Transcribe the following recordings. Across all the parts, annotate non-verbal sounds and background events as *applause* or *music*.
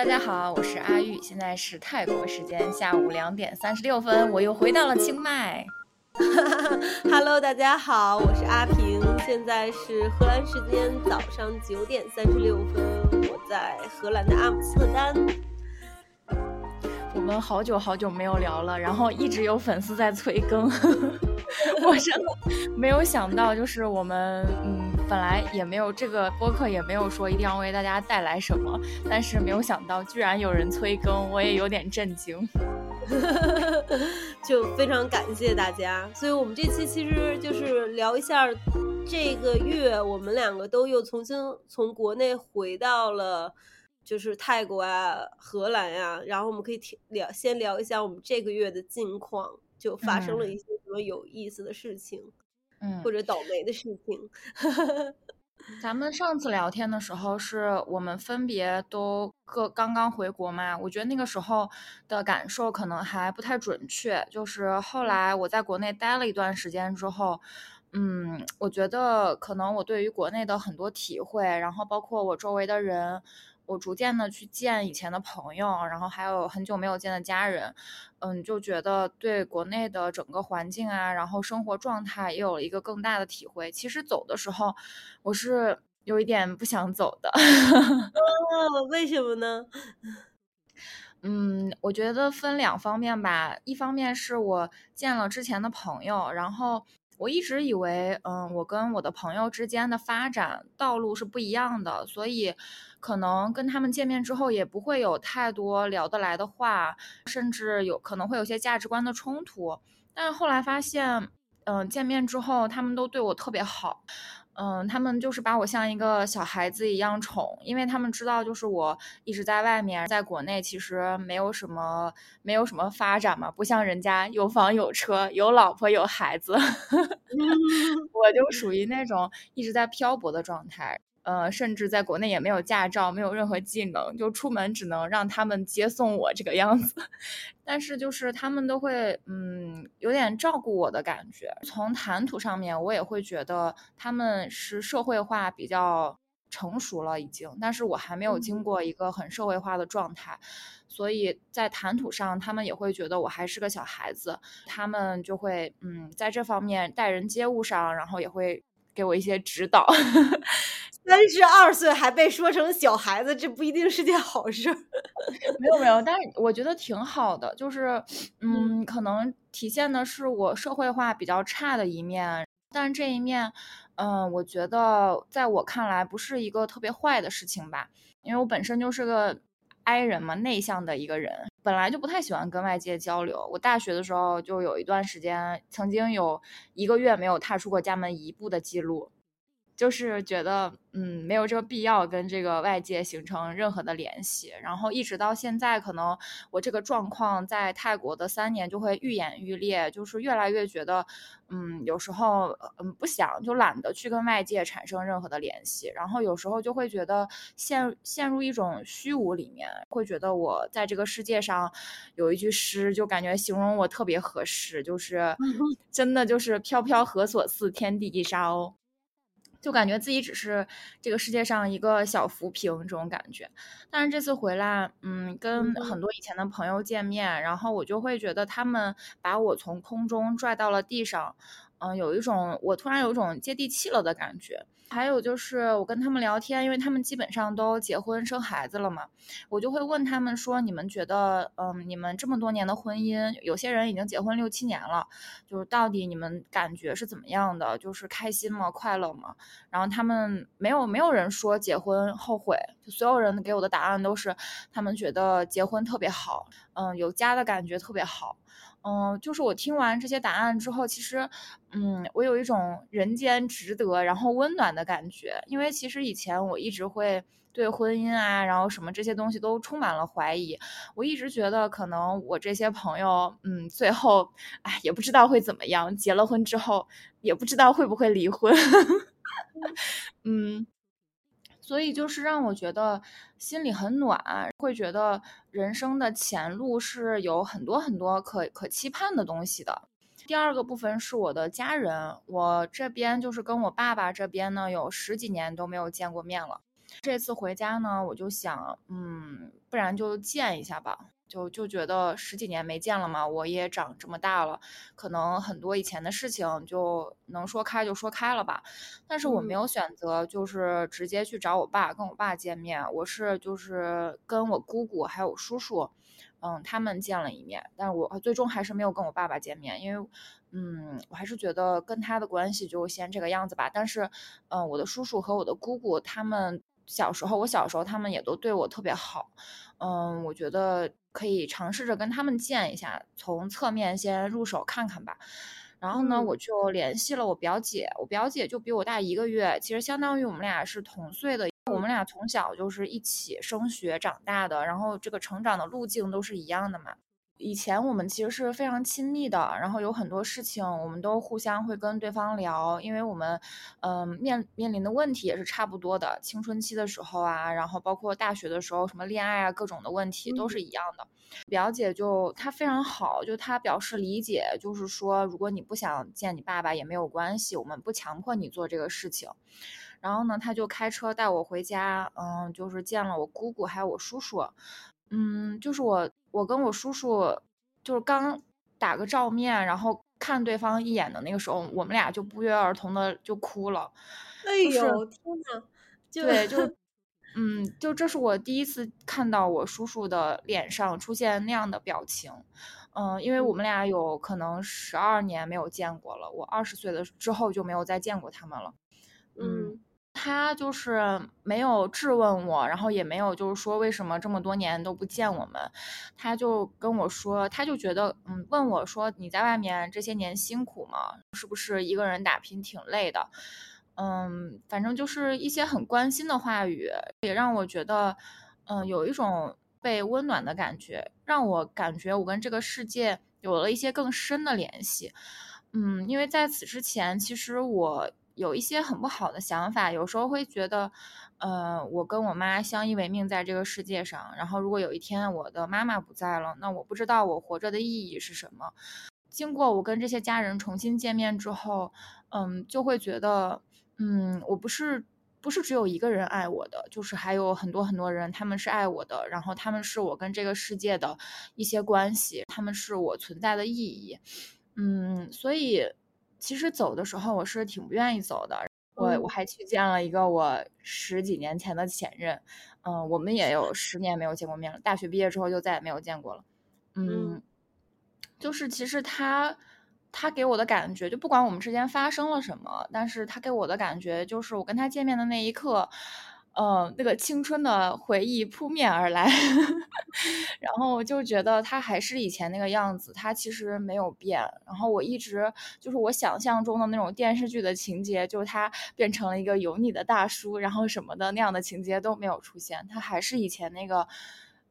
大家好，我是阿玉，现在是泰国时间下午两点三十六分，我又回到了清迈。*laughs* Hello，大家好，我是阿平，现在是荷兰时间早上九点三十六分，我在荷兰的阿姆斯特丹。我们好久好久没有聊了，然后一直有粉丝在催更，*laughs* 我真的没有想到，就是我们嗯，本来也没有这个播客也没有说一定要为大家带来什么，但是没有想到居然有人催更，我也有点震惊。*laughs* 就非常感谢大家，所以我们这期其实就是聊一下这个月我们两个都又重新从国内回到了。就是泰国啊、荷兰呀、啊，然后我们可以聊先聊一下我们这个月的近况，就发生了一些什么有意思的事情，嗯，或者倒霉的事情。*laughs* 咱们上次聊天的时候，是我们分别都各刚刚回国嘛？我觉得那个时候的感受可能还不太准确。就是后来我在国内待了一段时间之后，嗯，我觉得可能我对于国内的很多体会，然后包括我周围的人。我逐渐的去见以前的朋友，然后还有很久没有见的家人，嗯，就觉得对国内的整个环境啊，然后生活状态也有了一个更大的体会。其实走的时候，我是有一点不想走的。*laughs* 哦，为什么呢？*laughs* 嗯，我觉得分两方面吧，一方面是我见了之前的朋友，然后。我一直以为，嗯，我跟我的朋友之间的发展道路是不一样的，所以可能跟他们见面之后也不会有太多聊得来的话，甚至有可能会有些价值观的冲突。但是后来发现，嗯，见面之后他们都对我特别好，嗯，他们就是把我像一个小孩子一样宠，因为他们知道，就是我一直在外面，在国内其实没有什么没有什么发展嘛，不像人家有房有车有老婆有孩子。*laughs* 我就属于那种一直在漂泊的状态，呃，甚至在国内也没有驾照，没有任何技能，就出门只能让他们接送我这个样子。*laughs* 但是就是他们都会，嗯，有点照顾我的感觉。从谈吐上面，我也会觉得他们是社会化比较成熟了已经，但是我还没有经过一个很社会化的状态。所以在谈吐上，他们也会觉得我还是个小孩子，他们就会嗯，在这方面待人接物上，然后也会给我一些指导。*laughs* 三十二岁还被说成小孩子，这不一定是件好事。*laughs* 没有没有，但是我觉得挺好的，就是嗯，可能体现的是我社会化比较差的一面，但这一面，嗯、呃，我觉得在我看来不是一个特别坏的事情吧，因为我本身就是个。I 人嘛，内向的一个人，本来就不太喜欢跟外界交流。我大学的时候就有一段时间，曾经有一个月没有踏出过家门一步的记录，就是觉得嗯没有这个必要跟这个外界形成任何的联系。然后一直到现在，可能我这个状况在泰国的三年就会愈演愈烈，就是越来越觉得嗯有时候嗯不想就懒得去跟外界产生任何的联系，然后有时候就会觉得陷陷入一种虚无里面，会觉得我在这个世界上有一句诗，就感觉形容我特别合适，就是真的就是飘飘何所似，天地一沙鸥。就感觉自己只是这个世界上一个小浮萍这种感觉，但是这次回来，嗯，跟很多以前的朋友见面，然后我就会觉得他们把我从空中拽到了地上，嗯，有一种我突然有一种接地气了的感觉。还有就是我跟他们聊天，因为他们基本上都结婚生孩子了嘛，我就会问他们说：“你们觉得，嗯，你们这么多年的婚姻，有些人已经结婚六七年了，就是到底你们感觉是怎么样的？就是开心吗？快乐吗？”然后他们没有没有人说结婚后悔，就所有人给我的答案都是他们觉得结婚特别好，嗯，有家的感觉特别好。嗯，就是我听完这些答案之后，其实，嗯，我有一种人间值得，然后温暖的感觉。因为其实以前我一直会对婚姻啊，然后什么这些东西都充满了怀疑。我一直觉得，可能我这些朋友，嗯，最后，哎，也不知道会怎么样。结了婚之后，也不知道会不会离婚。*laughs* 嗯。所以就是让我觉得心里很暖，会觉得人生的前路是有很多很多可可期盼的东西的。第二个部分是我的家人，我这边就是跟我爸爸这边呢有十几年都没有见过面了。这次回家呢，我就想，嗯，不然就见一下吧。就就觉得十几年没见了嘛，我也长这么大了，可能很多以前的事情就能说开就说开了吧。但是我没有选择，就是直接去找我爸，跟我爸见面。我是就是跟我姑姑还有叔叔，嗯，他们见了一面。但是我最终还是没有跟我爸爸见面，因为，嗯，我还是觉得跟他的关系就先这个样子吧。但是，嗯，我的叔叔和我的姑姑他们小时候，我小时候他们也都对我特别好。嗯，我觉得可以尝试着跟他们见一下，从侧面先入手看看吧。然后呢，我就联系了我表姐，我表姐就比我大一个月，其实相当于我们俩是同岁的。我们俩从小就是一起升学长大的，然后这个成长的路径都是一样的嘛。以前我们其实是非常亲密的，然后有很多事情我们都互相会跟对方聊，因为我们，嗯，面面临的问题也是差不多的。青春期的时候啊，然后包括大学的时候，什么恋爱啊，各种的问题都是一样的。表姐就她非常好，就她表示理解，就是说如果你不想见你爸爸也没有关系，我们不强迫你做这个事情。然后呢，她就开车带我回家，嗯，就是见了我姑姑还有我叔叔。嗯，就是我，我跟我叔叔，就是刚打个照面，然后看对方一眼的那个时候，我们俩就不约而同的就哭了。哎呦，天呐，对，就，*laughs* 嗯，就这是我第一次看到我叔叔的脸上出现那样的表情。嗯，因为我们俩有可能十二年没有见过了，我二十岁的之后就没有再见过他们了。嗯。他就是没有质问我，然后也没有就是说为什么这么多年都不见我们，他就跟我说，他就觉得，嗯，问我说你在外面这些年辛苦吗？是不是一个人打拼挺累的？嗯，反正就是一些很关心的话语，也让我觉得，嗯，有一种被温暖的感觉，让我感觉我跟这个世界有了一些更深的联系。嗯，因为在此之前，其实我。有一些很不好的想法，有时候会觉得，呃，我跟我妈相依为命在这个世界上，然后如果有一天我的妈妈不在了，那我不知道我活着的意义是什么。经过我跟这些家人重新见面之后，嗯，就会觉得，嗯，我不是不是只有一个人爱我的，就是还有很多很多人他们是爱我的，然后他们是我跟这个世界的一些关系，他们是我存在的意义，嗯，所以。其实走的时候我是挺不愿意走的，我我还去见了一个我十几年前的前任，嗯，我们也有十年没有见过面了。大学毕业之后就再也没有见过了，嗯，就是其实他他给我的感觉，就不管我们之间发生了什么，但是他给我的感觉就是我跟他见面的那一刻。呃，那个青春的回忆扑面而来，*laughs* 然后就觉得他还是以前那个样子，他其实没有变。然后我一直就是我想象中的那种电视剧的情节，就是他变成了一个油腻的大叔，然后什么的那样的情节都没有出现，他还是以前那个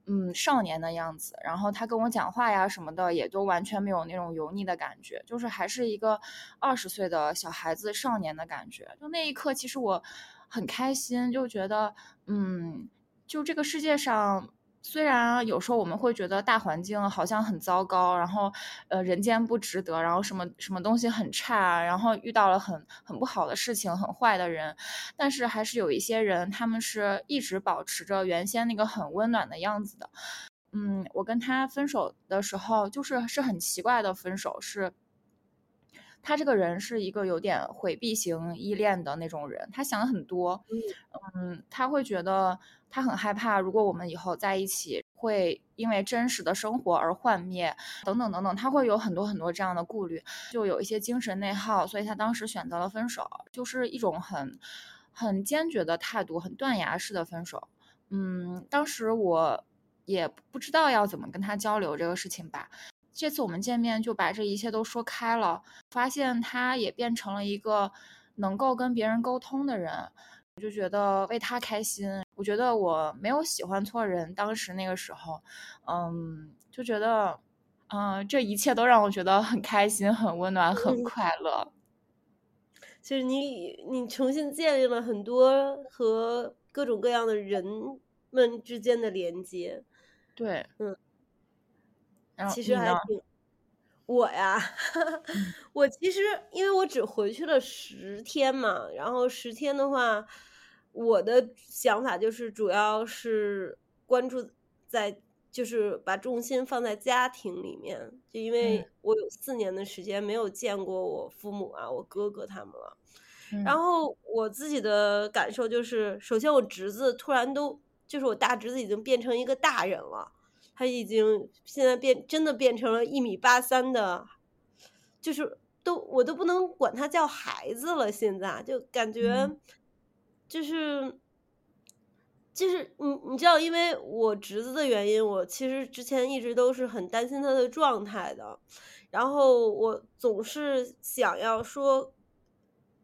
嗯少年的样子。然后他跟我讲话呀什么的，也都完全没有那种油腻的感觉，就是还是一个二十岁的小孩子少年的感觉。就那一刻，其实我。很开心，就觉得，嗯，就这个世界上，虽然有时候我们会觉得大环境好像很糟糕，然后，呃，人间不值得，然后什么什么东西很差，然后遇到了很很不好的事情，很坏的人，但是还是有一些人，他们是一直保持着原先那个很温暖的样子的。嗯，我跟他分手的时候，就是是很奇怪的分手，是。他这个人是一个有点回避型依恋的那种人，他想很多，嗯，他会觉得他很害怕，如果我们以后在一起，会因为真实的生活而幻灭，等等等等，他会有很多很多这样的顾虑，就有一些精神内耗，所以他当时选择了分手，就是一种很很坚决的态度，很断崖式的分手。嗯，当时我也不知道要怎么跟他交流这个事情吧。这次我们见面就把这一切都说开了，发现他也变成了一个能够跟别人沟通的人，我就觉得为他开心。我觉得我没有喜欢错人，当时那个时候，嗯，就觉得，嗯，这一切都让我觉得很开心、很温暖、很快乐。就是你，你重新建立了很多和各种各样的人们之间的连接。对，嗯。其实还挺，我呀，*laughs* 我其实因为我只回去了十天嘛，然后十天的话，我的想法就是主要是关注在，就是把重心放在家庭里面，就因为我有四年的时间没有见过我父母啊，我哥哥他们了。然后我自己的感受就是，首先我侄子突然都，就是我大侄子已经变成一个大人了，他已经现在变真的变成了一米八三的，就是都我都不能管他叫孩子了，现在就感觉。就是，就是你你知道，因为我侄子的原因，我其实之前一直都是很担心他的状态的，然后我总是想要说，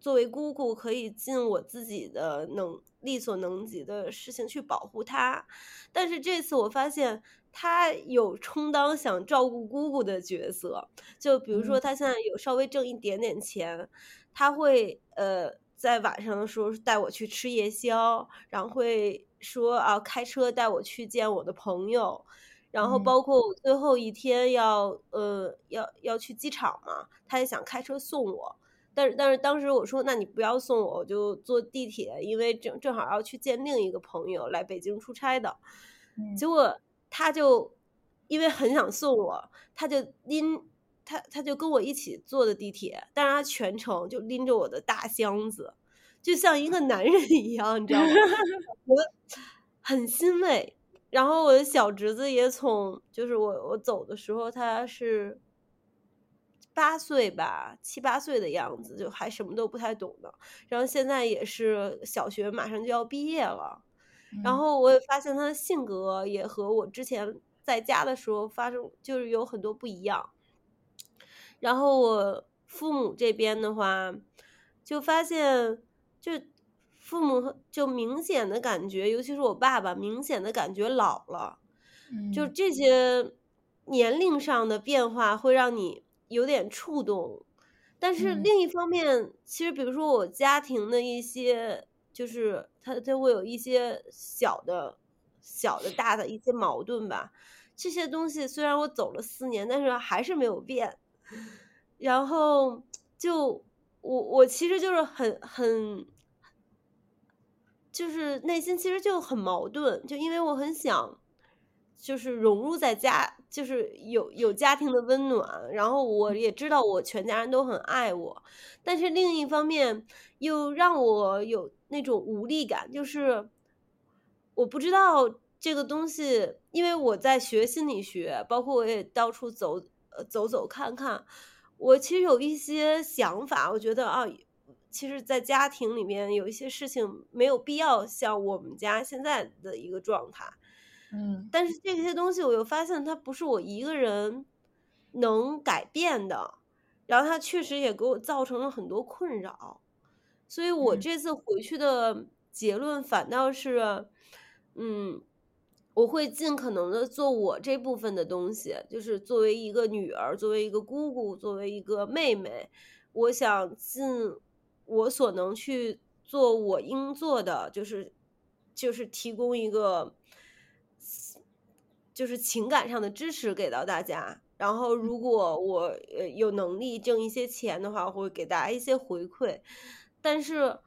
作为姑姑可以尽我自己的能力所能及的事情去保护她，但是这次我发现她有充当想照顾姑姑的角色，就比如说她现在有稍微挣一点点钱，她会呃。在晚上的时候带我去吃夜宵，然后会说啊开车带我去见我的朋友，然后包括我最后一天要呃要要去机场嘛，他也想开车送我，但是但是当时我说那你不要送我，我就坐地铁，因为正正好要去见另一个朋友来北京出差的，结果他就因为很想送我，他就拎。他他就跟我一起坐的地铁，但是他全程就拎着我的大箱子，就像一个男人一样，你知道吗？*laughs* 我很欣慰。然后我的小侄子也从，就是我我走的时候他是八岁吧，七八岁的样子，就还什么都不太懂的。然后现在也是小学马上就要毕业了，然后我也发现他的性格也和我之前在家的时候发生就是有很多不一样。然后我父母这边的话，就发现，就父母就明显的感觉，尤其是我爸爸，明显的感觉老了，就这些年龄上的变化会让你有点触动。但是另一方面，其实比如说我家庭的一些，就是他他会有一些小的、小的、大的一些矛盾吧。这些东西虽然我走了四年，但是还是没有变。然后就我我其实就是很很，就是内心其实就很矛盾，就因为我很想，就是融入在家，就是有有家庭的温暖，然后我也知道我全家人都很爱我，但是另一方面又让我有那种无力感，就是我不知道这个东西，因为我在学心理学，包括我也到处走呃走走看看。我其实有一些想法，我觉得啊，其实，在家庭里面有一些事情没有必要像我们家现在的一个状态，嗯，但是这些东西我又发现它不是我一个人能改变的，然后它确实也给我造成了很多困扰，所以我这次回去的结论反倒是，嗯。我会尽可能的做我这部分的东西，就是作为一个女儿，作为一个姑姑，作为一个妹妹，我想尽我所能去做我应做的，就是就是提供一个就是情感上的支持给到大家。然后，如果我呃有能力挣一些钱的话，我会给大家一些回馈。但是，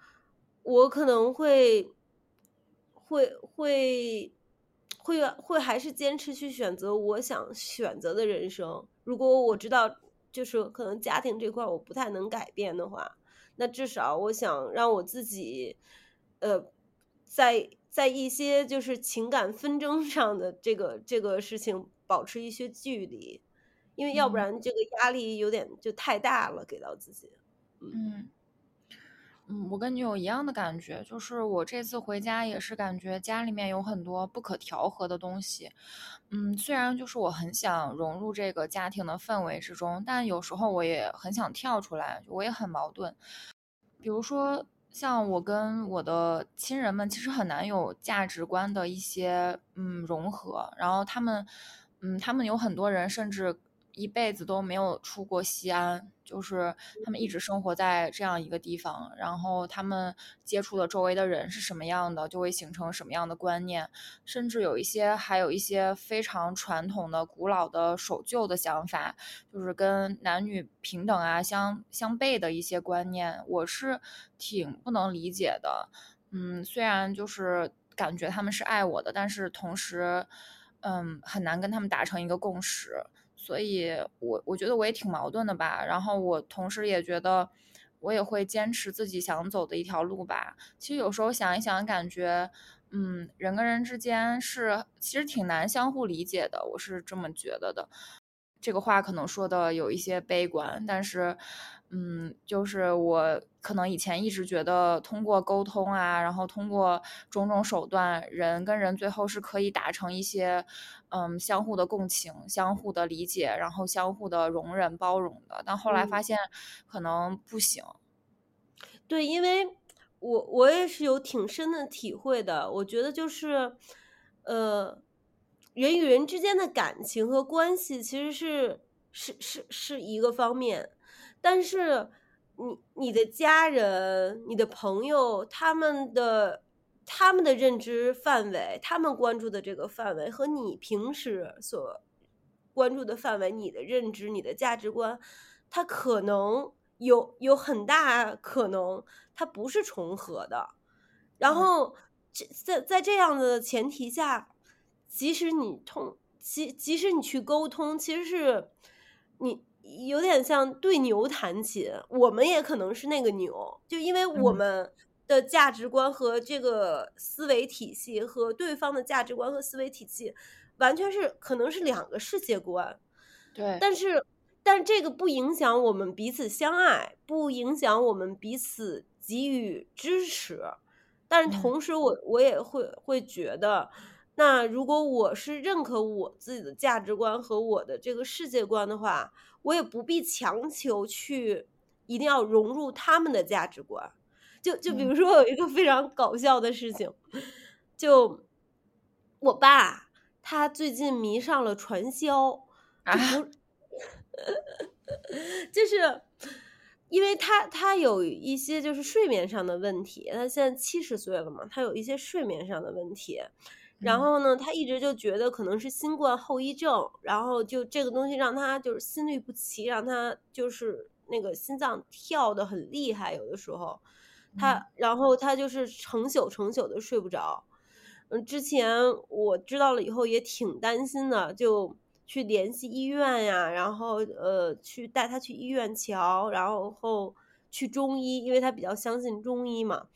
我可能会会会。会会还是坚持去选择我想选择的人生。如果我知道就是可能家庭这块我不太能改变的话，那至少我想让我自己，呃，在在一些就是情感纷争上的这个这个事情保持一些距离，因为要不然这个压力有点就太大了给到自己。嗯。嗯，我跟你有一样的感觉，就是我这次回家也是感觉家里面有很多不可调和的东西。嗯，虽然就是我很想融入这个家庭的氛围之中，但有时候我也很想跳出来，我也很矛盾。比如说，像我跟我的亲人们，其实很难有价值观的一些嗯融合。然后他们，嗯，他们有很多人甚至。一辈子都没有出过西安，就是他们一直生活在这样一个地方，然后他们接触的周围的人是什么样的，就会形成什么样的观念，甚至有一些还有一些非常传统的、古老的、守旧的想法，就是跟男女平等啊相相悖的一些观念，我是挺不能理解的。嗯，虽然就是感觉他们是爱我的，但是同时，嗯，很难跟他们达成一个共识，所以我我觉得我也挺矛盾的吧。然后我同时也觉得，我也会坚持自己想走的一条路吧。其实有时候想一想，感觉，嗯，人跟人之间是其实挺难相互理解的，我是这么觉得的。这个话可能说的有一些悲观，但是，嗯，就是我可能以前一直觉得通过沟通啊，然后通过种种手段，人跟人最后是可以达成一些，嗯，相互的共情、相互的理解，然后相互的容忍、包容的。但后来发现可能不行。对，因为我我也是有挺深的体会的，我觉得就是，呃。人与人之间的感情和关系其实是是是是一个方面，但是你你的家人、你的朋友，他们的他们的认知范围，他们关注的这个范围和你平时所关注的范围，你的认知、你的价值观，它可能有有很大可能它不是重合的。然后这在在这样的前提下。即使你通，即即使你去沟通，其实是你有点像对牛弹琴。我们也可能是那个牛，就因为我们的价值观和这个思维体系和对方的价值观和思维体系，完全是可能是两个世界观。对，但是但这个不影响我们彼此相爱，不影响我们彼此给予支持。但是同时，我我也会会觉得。那如果我是认可我自己的价值观和我的这个世界观的话，我也不必强求去一定要融入他们的价值观。就就比如说有一个非常搞笑的事情，就我爸他最近迷上了传销，啊 *laughs* 就是因为他他有一些就是睡眠上的问题，他现在七十岁了嘛，他有一些睡眠上的问题。然后呢，他一直就觉得可能是新冠后遗症，然后就这个东西让他就是心律不齐，让他就是那个心脏跳的很厉害，有的时候，他然后他就是成宿成宿的睡不着。嗯，之前我知道了以后也挺担心的，就去联系医院呀，然后呃去带他去医院瞧，然后后去中医，因为他比较相信中医嘛，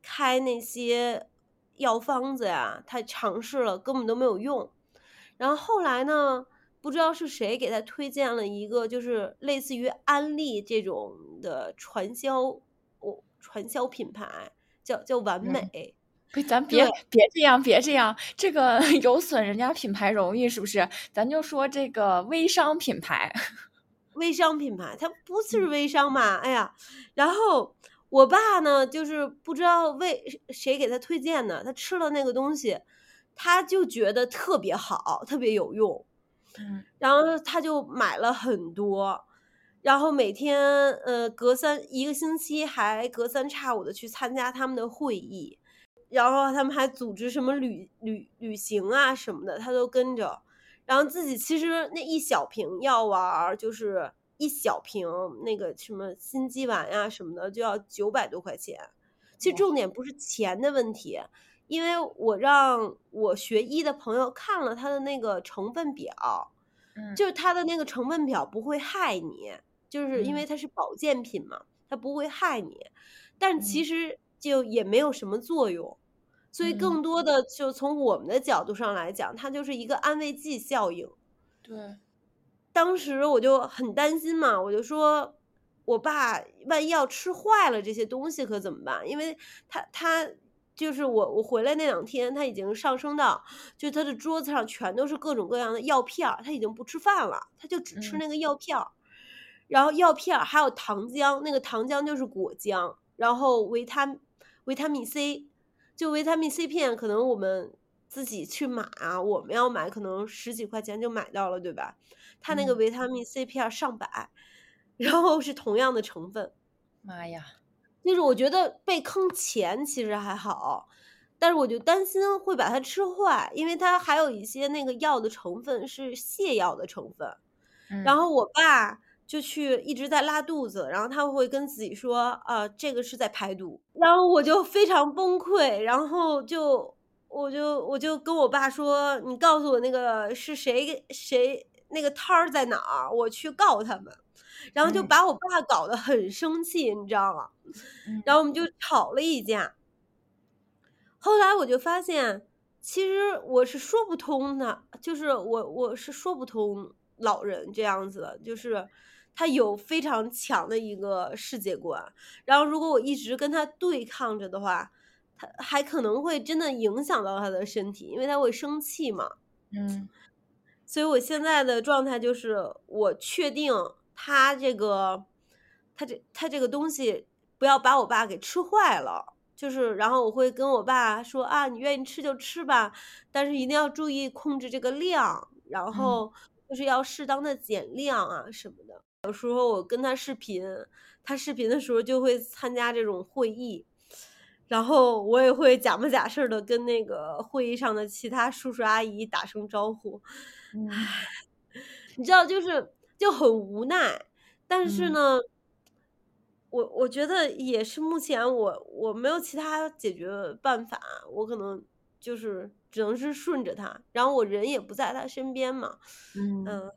开那些。药方子呀，他尝试了，根本都没有用。然后后来呢，不知道是谁给他推荐了一个，就是类似于安利这种的传销，哦，传销品牌叫叫完美。咱别别这样，别这样，这个 *laughs* 有损人家品牌荣誉，是不是？咱就说这个微商品牌，*laughs* 微商品牌，它不是微商嘛？哎呀，然后。我爸呢，就是不知道为谁给他推荐的，他吃了那个东西，他就觉得特别好，特别有用，嗯，然后他就买了很多，然后每天呃隔三一个星期还隔三差五的去参加他们的会议，然后他们还组织什么旅旅旅行啊什么的，他都跟着，然后自己其实那一小瓶药丸就是。一小瓶那个什么心肌丸呀什么的就要九百多块钱，其实重点不是钱的问题，因为我让我学医的朋友看了他的那个成分表，嗯，就是他的那个成分表不会害你，就是因为它是保健品嘛，它不会害你，但其实就也没有什么作用，所以更多的就从我们的角度上来讲，它就是一个安慰剂效应，对。当时我就很担心嘛，我就说，我爸万一要吃坏了这些东西可怎么办？因为他他就是我我回来那两天，他已经上升到，就他的桌子上全都是各种各样的药片儿，他已经不吃饭了，他就只吃那个药片儿，然后药片还有糖浆，那个糖浆就是果浆，然后维他维他命 C，就维他命 C 片，可能我们自己去买啊，我们要买可能十几块钱就买到了，对吧？他那个维他命 C 片上百，然后是同样的成分，妈呀！就是我觉得被坑钱其实还好，但是我就担心会把它吃坏，因为它还有一些那个药的成分是泻药的成分。然后我爸就去一直在拉肚子，然后他会跟自己说啊，这个是在排毒，然后我就非常崩溃，然后就我就我就跟我爸说，你告诉我那个是谁谁那个摊儿在哪儿，我去告他们，然后就把我爸搞得很生气，你知道吗？然后我们就吵了一架。后来我就发现，其实我是说不通的，就是我我是说不通老人这样子的，就是他有非常强的一个世界观，然后如果我一直跟他对抗着的话，他还可能会真的影响到他的身体，因为他会生气嘛。嗯，所以我现在的状态就是，我确定他这个，他这他这个东西不要把我爸给吃坏了。就是，然后我会跟我爸说啊，你愿意吃就吃吧，但是一定要注意控制这个量，然后就是要适当的减量啊什么的。有时候我跟他视频，他视频的时候就会参加这种会议，然后我也会假模假式的跟那个会议上的其他叔叔阿姨打声招呼。唉，你知道，就是就很无奈，但是呢。我我觉得也是，目前我我没有其他解决办法，我可能就是只能是顺着他，然后我人也不在他身边嘛，嗯，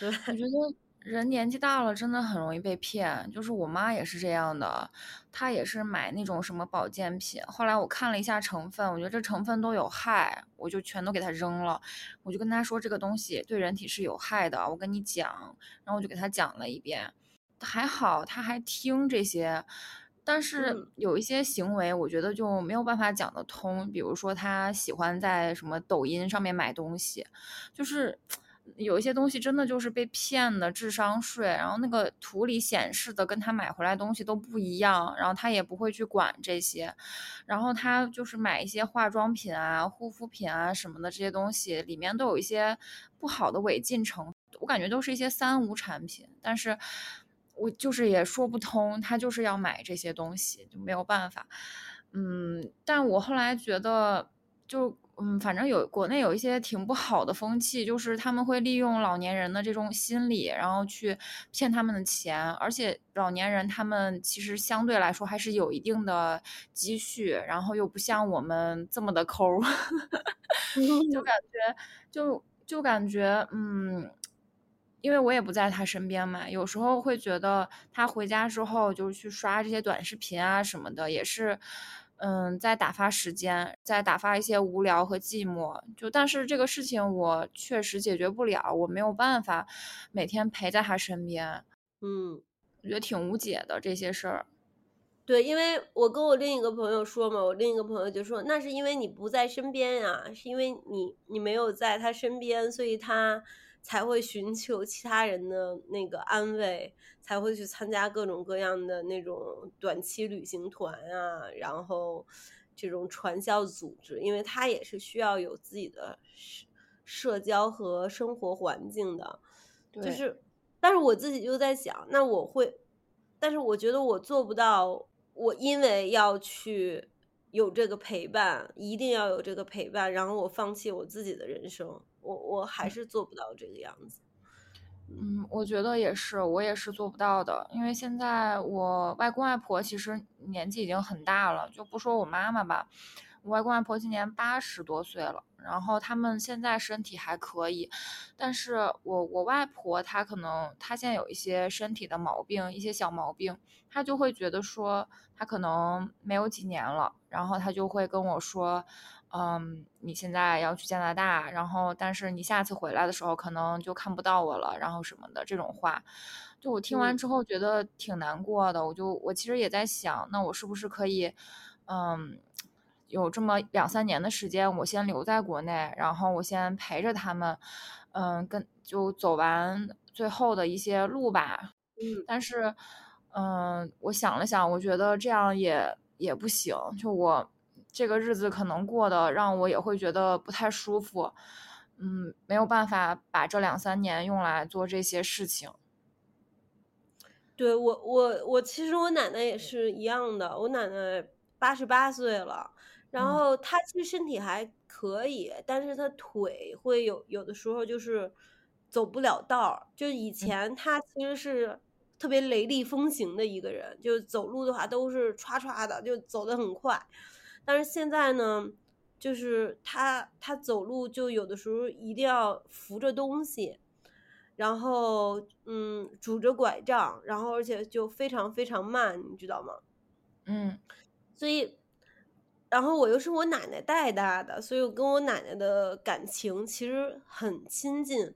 对，我觉得人年纪大了真的很容易被骗，就是我妈也是这样的，她也是买那种什么保健品，后来我看了一下成分，我觉得这成分都有害，我就全都给她扔了，我就跟她说这个东西对人体是有害的，我跟你讲，然后我就给她讲了一遍。还好，她还听这些，但是有一些行为，我觉得就没有办法讲得通。比如说，他喜欢在什么抖音上面买东西，就是有一些东西真的就是被骗的智商税，然后那个图里显示的跟他买回来东西都不一样，然后他也不会去管这些，然后他就是买一些化妆品啊、护肤品啊什么的这些东西，里面都有一些不好的违禁成，我感觉都是一些三无产品，但是。我就是也说不通，他就是要买这些东西，就没有办法。嗯，但我后来觉得，就嗯，反正有国内有一些挺不好的风气，就是他们会利用老年人的这种心理，然后去骗他们的钱。而且老年人他们其实相对来说还是有一定的积蓄，然后又不像我们这么的抠，就感觉就就感觉嗯。因为我也不在他身边嘛，有时候会觉得他回家之后就是去刷这些短视频啊什么的，也是，嗯，在打发时间，在打发一些无聊和寂寞。就但是这个事情我确实解决不了，我没有办法每天陪在他身边。嗯，我觉得挺无解的这些事儿。对，因为我跟我另一个朋友说嘛，我另一个朋友就说，那是因为你不在身边呀，是因为你你没有在他身边，所以他。才会寻求其他人的那个安慰，才会去参加各种各样的那种短期旅行团啊，然后这种传销组织，因为他也是需要有自己的社社交和生活环境的。就是，但是我自己就在想，那我会，但是我觉得我做不到，我因为要去有这个陪伴，一定要有这个陪伴，然后我放弃我自己的人生。我我还是做不到这个样子，嗯，嗯我觉得也是，我也是做不到的，因为现在我外公外婆其实年纪已经很大了，就不说我妈妈吧，我外公外婆今年八十多岁了，然后他们现在身体还可以，但是我我外婆她可能她现在有一些身体的毛病，一些小毛病，她就会觉得说她可能没有几年了，然后她就会跟我说。嗯，你现在要去加拿大，然后但是你下次回来的时候可能就看不到我了，然后什么的这种话，就我听完之后觉得挺难过的。我就我其实也在想，那我是不是可以，嗯，有这么两三年的时间，我先留在国内，然后我先陪着他们，嗯，跟就走完最后的一些路吧。嗯，但是，嗯，我想了想，我觉得这样也也不行，就我。这个日子可能过得让我也会觉得不太舒服，嗯，没有办法把这两三年用来做这些事情。对我，我，我其实我奶奶也是一样的，我奶奶八十八岁了，然后她其实身体还可以，但是她腿会有有的时候就是走不了道儿。就以嗯前她其实是特别雷厉风行的一个人，就走路的话都是歘歘的，就走得很快。但是现在呢，就是他他走路就有的时候一定要扶着东西，然后嗯拄着拐杖，然后而且就非常非常慢，你知道吗？嗯所以，然后我又是我奶奶带大的，所以我跟我奶奶的感情其实很亲近。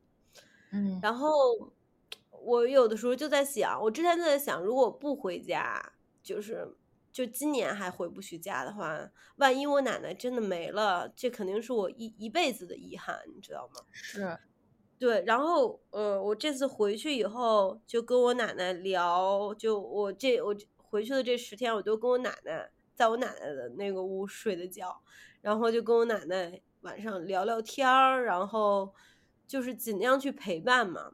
嗯然后我有的时候就在想，我之前就在想，如果不回家，就是就今年还回不去家的话，万一我奶奶真的没了，这肯定是我一一辈子的遗憾，你知道吗？是，对，然后呃，我这次回去以后就跟我奶奶聊，就我这我回去的这十天，我都跟我奶奶在我奶奶的那个屋睡的觉，然后就跟我奶奶晚上聊聊天儿，然后就是尽量去陪伴嘛。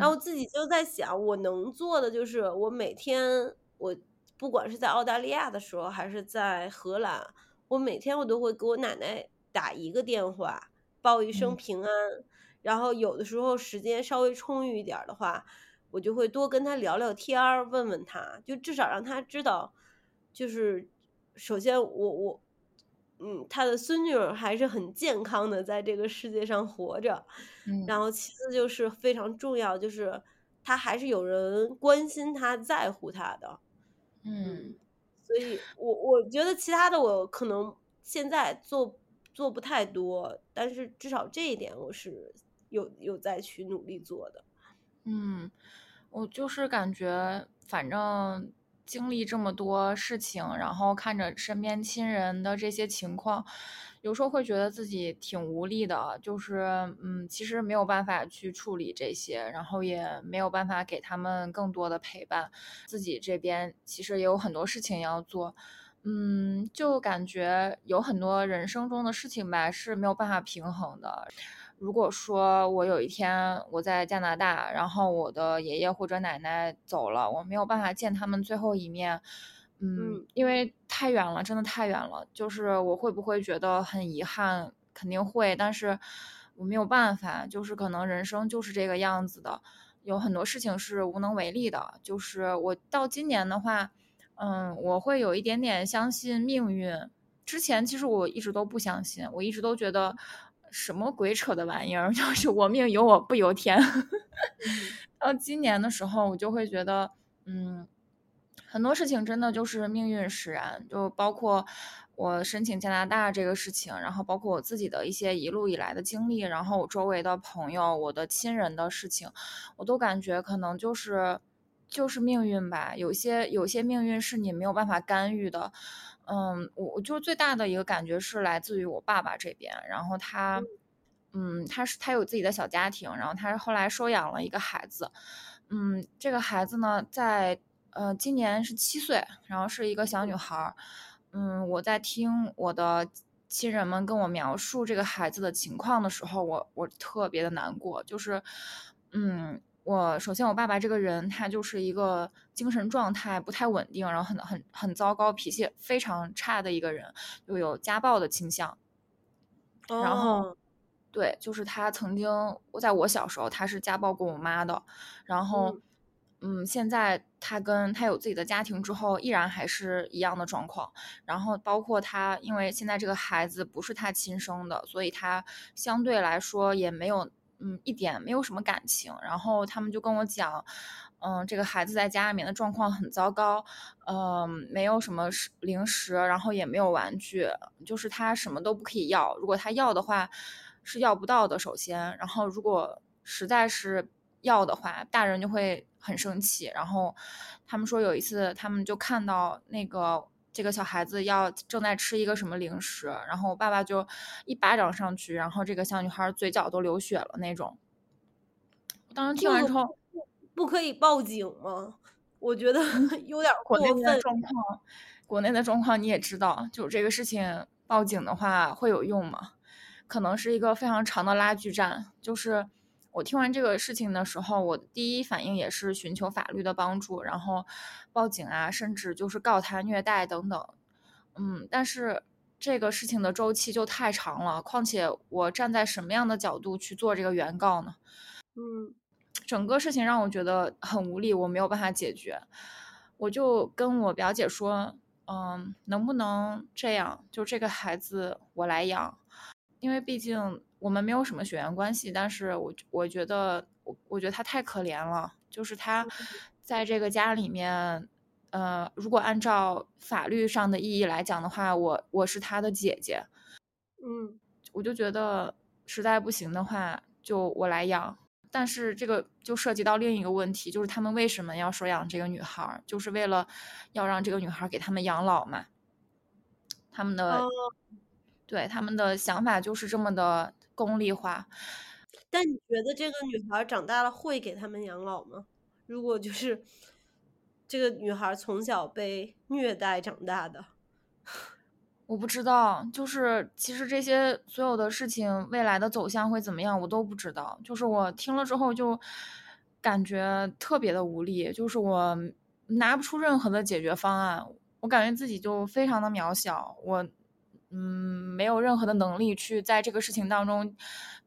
然后嗯自己就在想，我能做的就是我每天我不管是在澳大利亚的时候，还是在荷兰，我每天我都会给我奶奶打一个电话，报一声嗯平安。然后有的时候时间稍微充裕一点儿的话，我就会多跟她聊聊天儿，问问她，就至少让她知道，就是首先我我。嗯，她的孙女儿还是很健康的，在这个世界上活着。然嗯后其次就是非常重要，就是他还是有人关心他、在乎他的。嗯所以我我觉得其他的我可能现在做做不太多，但是至少这一点我是有有在去努力做的。嗯，我就是感觉，反正经历这么多事情，然后看着身边亲人的这些情况，有时候会觉得自己挺无力的，就是嗯，其实没有办法去处理这些，然后也没有办法给他们更多的陪伴，自己这边其实也有很多事情要做。嗯，就感觉有很多人生中的事情吧是没有办法平衡的。如果说我有一天我在加拿大，然后我的爷爷或者奶奶走了，我没有办法见他们最后一面，嗯，嗯因为太远了，真的太远了。就是我会不会觉得很遗憾？肯定会，但是我没有办法，就是可能人生就是这个样子的，有很多事情是无能为力的。就是我到今年的话，嗯，我会有一点点相信命运。之前其实我一直都不相信，我一直都觉得什么鬼扯的玩意儿，*laughs* 就是我命由我不由天。*laughs* 到今年的时候，我就会觉得，嗯，很多事情真的就是命运使然，就包括我申请加拿大这个事情，然后包括我自己的一些一路以来的经历，然后我周围的朋友、我的亲人的事情，我都感觉可能就是就是命运吧。有些有些命运是你没有办法干预的。嗯，我我就最大的一个感觉是来自于我爸爸这边，然后他。嗯，他是他有自己的小家庭，然后他后来收养了一个孩子，嗯，这个孩子呢，在呃今年是七岁，然后是一个小女孩儿，嗯，我在听我的亲人们跟我描述这个孩子的情况的时候，我我特别的难过，就是，嗯，我首先我爸爸这个人他就是一个精神状态不太稳定，然后很很很糟糕，脾气非常差的一个人，又有家暴的倾向，然后。哦。对，就是他曾经，我在我小时候他是家暴过我妈的，然后，嗯，现在他跟他有自己的家庭之后，依然还是一样的状况。然后包括他，因为现在这个孩子不是他亲生的，所以他相对来说也没有，嗯，一点没有什么感情。然后他们就跟我讲，嗯，这个孩子在家里面的状况很糟糕，嗯，没有什么食零食，然后也没有玩具，就是他什么都不可以要。如果他要的话。是要不到的，首先，然后如果实在是要的话，大人就会很生气。然后他们说有一次，他们就看到那个这个小孩子要正在吃一个什么零食，然后我爸爸就一巴掌上去，然后这个小女孩嘴角都流血了那种。我当时听完之后，不可以报警吗？我觉得 *laughs* 有点过国内的分。状况，国内的状况你也知道，就这个事情报警的话会有用吗？可能是一个非常长的拉锯战。就是我听完这个事情的时候，我第一反应也是寻求法律的帮助，然后报警啊，甚至就是告他虐待等等。嗯，但是这个事情的周期就太长了，况且我站在什么样的角度去做这个原告呢？嗯，整个事情让我觉得很无力，我没有办法解决，我就跟我表姐说，嗯，能不能这样，就这个孩子我来养，因为毕竟我们没有什么血缘关系，但是我我觉得我我觉得他太可怜了，就是他在这个家里面。呃，如果按照法律上的意义来讲的话，我我是他的姐姐，嗯，我就觉得实在不行的话，就我来养。但是这个就涉及到另一个问题，就是他们为什么要收养这个女孩，就是为了要让这个女孩给他们养老嘛？他们的对他们的想法就是这么的功利化。但你觉得这个女孩长大了会给他们养老吗？如果就是。这个女孩从小被虐待长大的，我不知道。就是其实这些所有的事情未来的走向会怎么样，我都不知道。就是我听了之后就感觉特别的无力，就是我拿不出任何的解决方案，我感觉自己就非常的渺小，我嗯没有任何的能力去在这个事情当中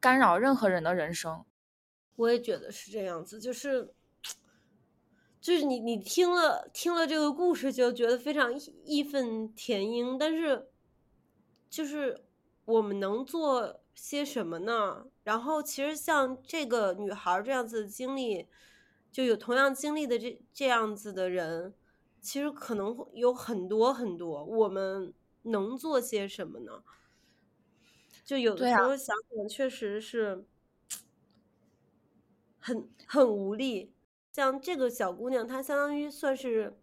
干扰任何人的人生。我也觉得是这样子，就是。就是你，你听了听了这个故事，就觉得非常义愤填膺。但是，就是我们能做些什么呢？然后，其实像这个女孩这样子的经历，就有同样经历的这这样子的人，其实可能有很多很多。我们能做些什么呢？就有的时候想想，确实是很很无力。像这个小姑娘，她相当于算是，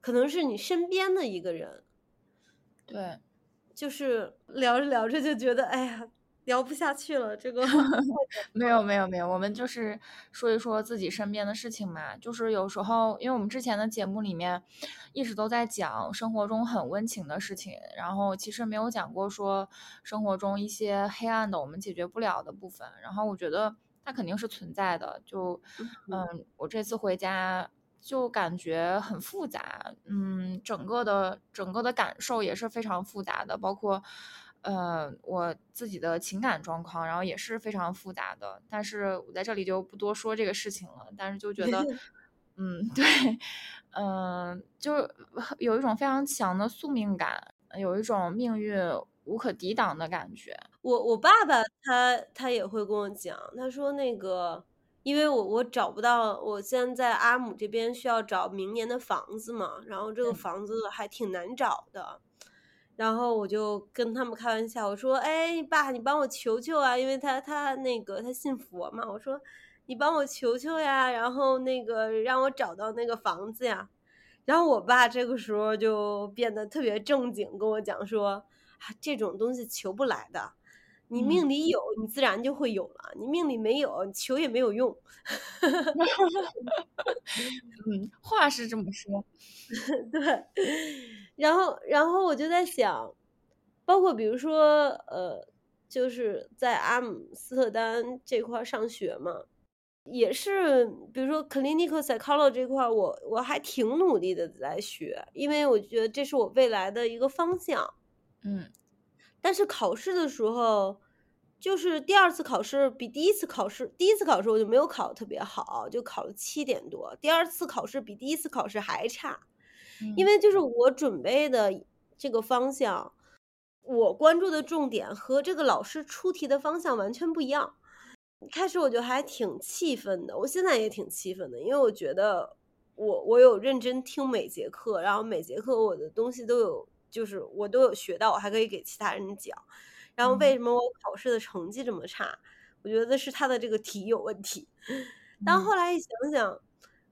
可能是你身边的一个人，对，就是聊着聊着就觉得，哎呀，聊不下去了。这个 *laughs* 没有没有没有，我们就是说一说自己身边的事情嘛。就是有时候，因为我们之前的节目里面一直都在讲生活中很温情的事情，然后其实没有讲过说生活中一些黑暗的我们解决不了的部分。然后我觉得。它肯定是存在的，就，嗯，我这次回家就感觉很复杂，嗯，整个的整个的感受也是非常复杂的，包括，呃，我自己的情感状况，然后也是非常复杂的。但是我在这里就不多说这个事情了，但是就觉得，*laughs* 嗯，对，嗯，就是有一种非常强的宿命感，有一种命运。无可抵挡的感觉。我我爸爸他他也会跟我讲，他说那个，因为我我找不到，我现在在阿姆这边需要找明年的房子嘛，然后这个房子还挺难找的，然后我就跟他们开玩笑，我说，哎，爸，你帮我求求啊，因为他他那个他信佛嘛，我说你帮我求求呀，然后那个让我找到那个房子呀，然后我爸这个时候就变得特别正经，跟我讲说。啊这种东西求不来的，你命里有，你自然就会有了；你命里没有，你求也没有用。*laughs* 嗯，话是这么说，*laughs* 对。然后，然后我就在想，包括比如说，呃，就是在阿姆斯特丹这块上学嘛，也是，比如说 clinical psychology 这块，我我还挺努力的在学，因为我觉得这是我未来的一个方向。嗯，但是考试的时候，就是第二次考试比第一次考试，第一次考试我就没有考特别好，就考了七点多。第二次考试比第一次考试还差，因为就是我准备的这个方向，我关注的重点和这个老师出题的方向完全不一样。开始我就还挺气愤的，我现在也挺气愤的，因为我觉得我我有认真听每节课，然后每节课我的东西都有。就是我都有学到，我还可以给其他人讲。然后为什么我考试的成绩这么差？我觉得是他的这个题有问题。*laughs* 但后来一想想，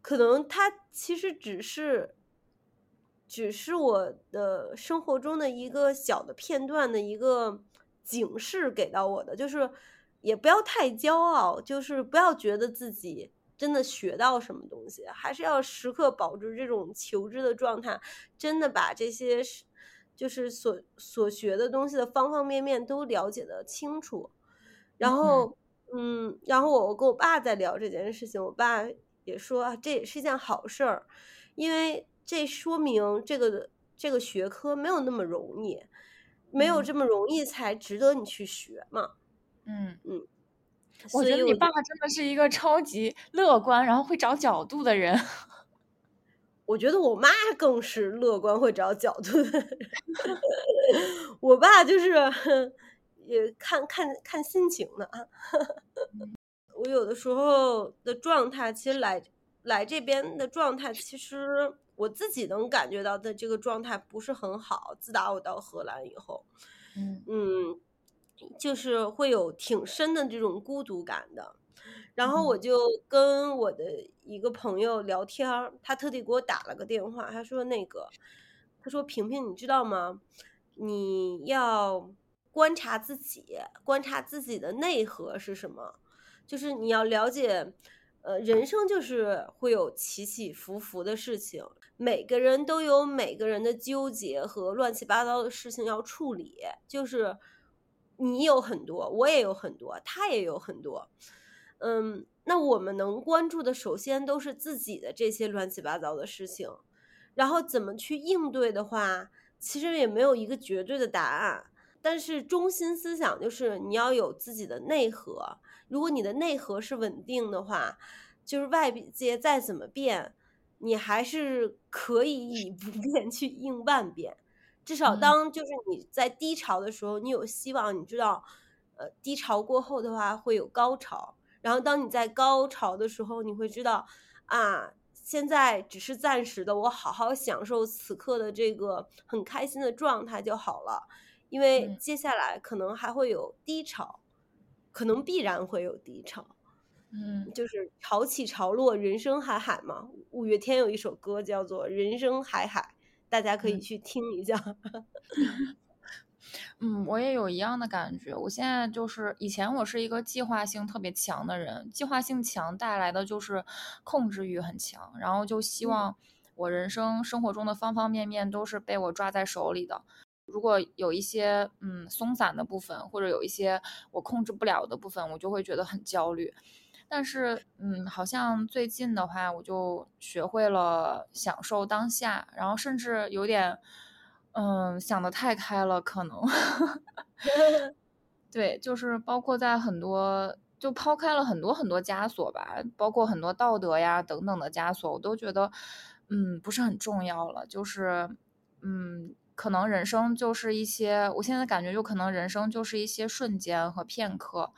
可能他其实只是，只是我的生活中的一个小的片段的一个警示给到我的，就是也不要太骄傲，就是不要觉得自己。真的学到什么东西，还是要时刻保持这种求知的状态。真的把这些就是所所学的东西的方方面面都了解的清楚。然后，嗯，然后我我跟我爸在聊这件事情，我爸也说啊，这也是一件好事儿，因为这说明这个这个学科没有那么容易，没有这么容易才值得你去学嘛。嗯嗯。我觉得你爸爸真的是一个超级乐观，然后会找角度的人。我觉得我妈更是乐观会找角度的人。*laughs* 我爸就是也看看看心情的啊。我有的时候的状态，其实来来这边的状态，其实我自己能感觉到的这个状态不是很好。自打我到荷兰以后，嗯嗯，就是会有挺深的这种孤独感的。然后我就跟我的一个朋友聊天儿，他特地给我打了个电话，他说那个，他说平平，你知道吗？你要观察自己，观察自己的内核是什么，就是你要了解，呃，人生就是会有起起伏伏的事情，每个人都有每个人的纠结和乱七八糟的事情要处理，就是你有很多，我也有很多，他也有很多。嗯，那我们能关注的，首先都是自己的这些乱七八糟的事情，然后怎么去应对的话，其实也没有一个绝对的答案。但是中心思想就是你要有自己的内核，如果你的内核是稳定的话，就是外界再怎么变，你还是可以以不变去应万变。至少当就是你在低潮的时候，你有希望，你知道，呃，低潮过后的话会有高潮。然后，当你在高潮的时候，你会知道，啊，现在只是暂时的，我好好享受此刻的这个很开心的状态就好了。因为接下来可能还会有低潮，可能必然会有低潮。嗯，就是潮起潮落，人生海海嘛。五月天有一首歌叫做《人生海海》，大家可以去听一下。*laughs* 嗯，我也有一样的感觉。我现在就是以前我是一个计划性特别强的人，计划性强带来的就是控制欲很强，然后就希望我人生生活中的方方面面都是被我抓在手里的。如果有一些嗯松散的部分，或者有一些我控制不了的部分，我就会觉得很焦虑。但是嗯，好像最近的话，我就学会了享受当下，然后甚至有点。嗯，想的太开了，可能，*laughs* *laughs* 对，就是包括在很多，就抛开了很多很多枷锁吧，包括很多道德呀等等的枷锁，我都觉得，嗯，不是很重要了。就是，嗯，可能人生就是一些，我现在感觉就可能人生就是一些瞬间和片刻，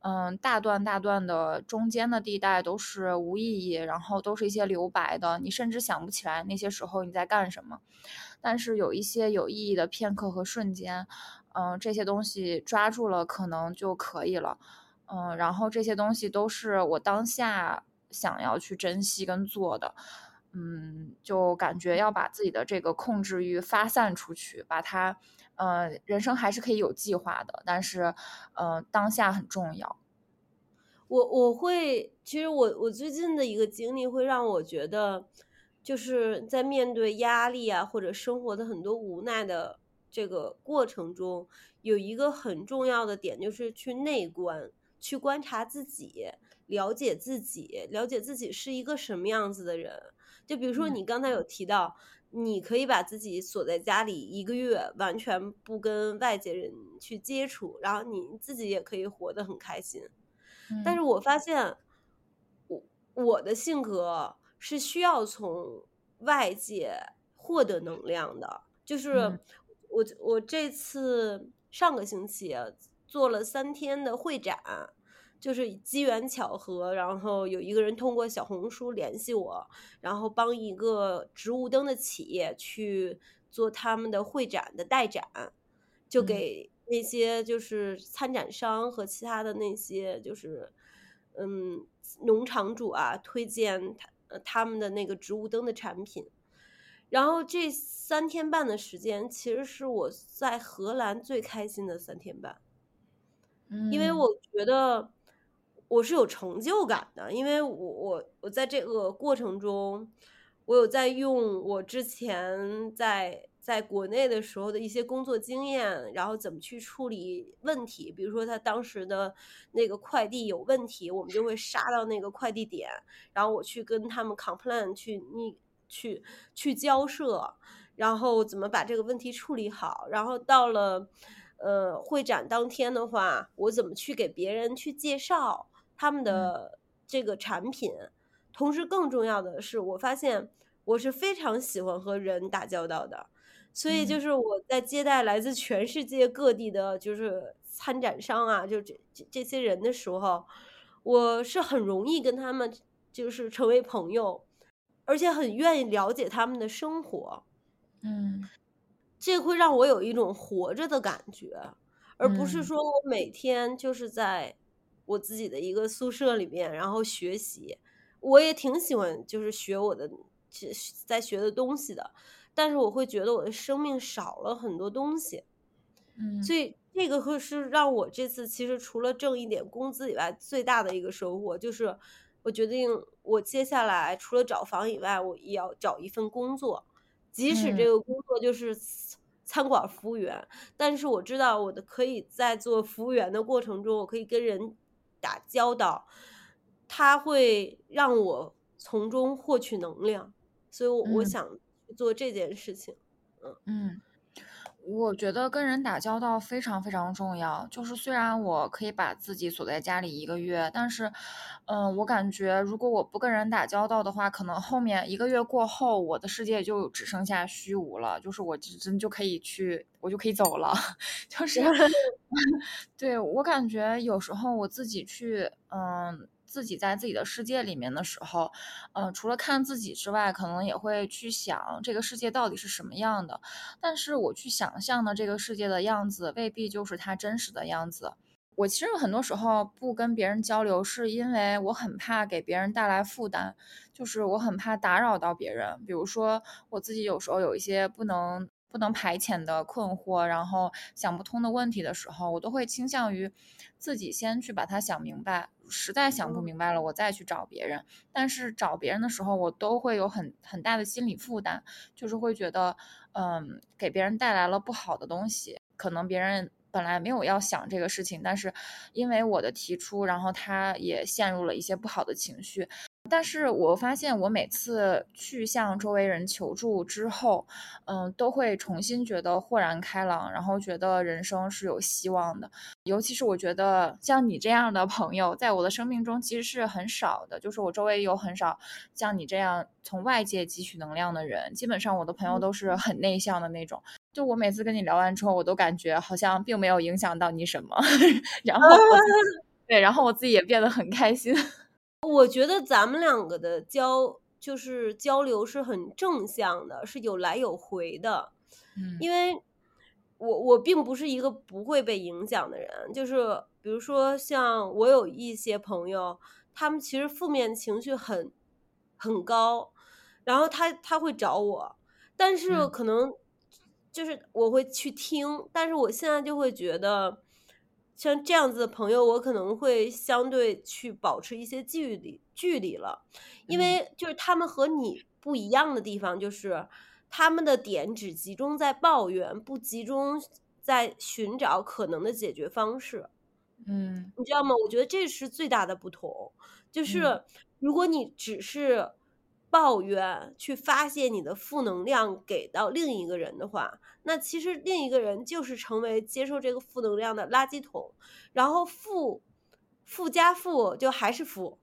嗯，大段大段的中间的地带都是无意义，然后都是一些留白的，你甚至想不起来那些时候你在干什么。但是有一些有意义的片刻和瞬间，嗯，这些东西抓住了可能就可以了，嗯，然后这些东西都是我当下想要去珍惜跟做的，嗯，就感觉要把自己的这个控制欲发散出去，把它，呃，人生还是可以有计划的，但是，呃，当下很重要。我我会，其实我我最近的一个经历会让我觉得。就是在面对压力啊，或者生活的很多无奈的这个过程中，有一个很重要的点，就是去内观，去观察自己，了解自己，了解自己是一个什么样子的人。就比如说你刚才有提到，你可以把自己锁在家里一个月，完全不跟外界人去接触，然后你自己也可以活得很开心。但是我发现，我我的性格。是需要从外界获得能量的，就是我我这次上个星期做了三天的会展，就是机缘巧合，然后有一个人通过小红书联系我，然后帮一个植物灯的企业去做他们的会展的代展，就给那些就是参展商和其他的那些就是嗯农场主啊推荐他。呃，他们的那个植物灯的产品，然后这三天半的时间，其实是我在荷兰最开心的三天半，因为我觉得我是有成就感的，因为我我我在这个过程中，我有在用我之前在。在国内的时候的一些工作经验，然后怎么去处理问题，比如说他当时的那个快递有问题，我们就会杀到那个快递点，然后我去跟他们 complain，去你去去交涉，然后怎么把这个问题处理好，然后到了呃，会展当天的话，我怎么去给别人去介绍他们的这个产品？同时，更重要的是，我发现我是非常喜欢和人打交道的，所以就是我在接待来自全世界各地的，就是参展商啊，就这这这些人的时候，我是很容易跟他们就是成为朋友，而且很愿意了解他们的生活。嗯，这会让我有一种活着的感觉，而不是嗯。说我每天就是在我自己的一个宿舍里面，然后学习。我也挺喜欢，就是学我的学在学的东西的，但是我会觉得我的生命少了很多东西，嗯。所以这个会是让我这次其实除了挣一点工资以外，最大的一个收获。就是我决定我接下来除了找房以外，我也要找一份工作，即使这嗯。个工作就是餐餐馆服务员，但是我知道我的可以在做服务员的过程中，我可以跟人打交道，它会让我从中获取能量，所以我我嗯。想做这件事情。嗯，我觉得跟人打交道非常非常重要。就是虽然我可以把自己锁在家里一个月，但是，嗯、我感觉如果我不跟人打交道的话，可能后面一个月过后，我的世界就只剩下虚无了。就是我真真就可以去，我就可以走了。*laughs* 就是 *laughs* *laughs* 对，我感觉有时候我自己去，嗯。自己在自己的世界里面的时候，嗯、除了看自己之外，可能也会去想这个世界到底是什么样的。但是我去想象的这个世界的样子，未必就是它真实的样子。我其实很多时候不跟别人交流，是因为我很怕给别人带来负担，就是我很怕打扰到别人。比如说我自己有时候有一些不能不能排遣的困惑，然后想不通的问题的时候，我都会倾向于自己先去把它想明白。实在想不嗯明白了，我再去找别人。但是找别人的时候，我都会有很很大的心理负担，就是会觉得，嗯，给别人带来了不好的东西，可能别人本来没有要想这个事情，但是因为我的提出，然后他也陷入了一些不好的情绪。但是我发现，我每次去向周围人求助之后，嗯，都会重新觉得豁然开朗，然后觉得人生是有希望的。尤其是我觉得像你这样的朋友，在我的生命中其实是很少的，就是我周围有很少像你这样从外界汲取能量的人。基本上我的朋友都是很内向的那种。就我每次跟你聊完之后，我都感觉好像并没有影响到你什么，*laughs* 然后对，然后我自己也变得很开心。我觉得咱们两个的交就是交流是很正向的，是有来有回的。嗯因为我我并不是一个不会被影响的人，就是比如说像我有一些朋友，他们其实负面情绪很很高，然后他他会找我，但是嗯可能就是我会去听，但是我现在就会觉得。像这样子的朋友，我可能会相对去保持一些距离距离了，因嗯。为就是他们和你不一样的地方，就是他们的点只集中在抱怨，不集中在寻找可能的解决方式，嗯。你知道吗？我觉得这是最大的不同，就嗯。是如果你只是抱怨去发泄你的负能量给到另一个人的话，那其实另一个人就是成为接受这个负能量的垃圾桶，然后负负加负就还是负，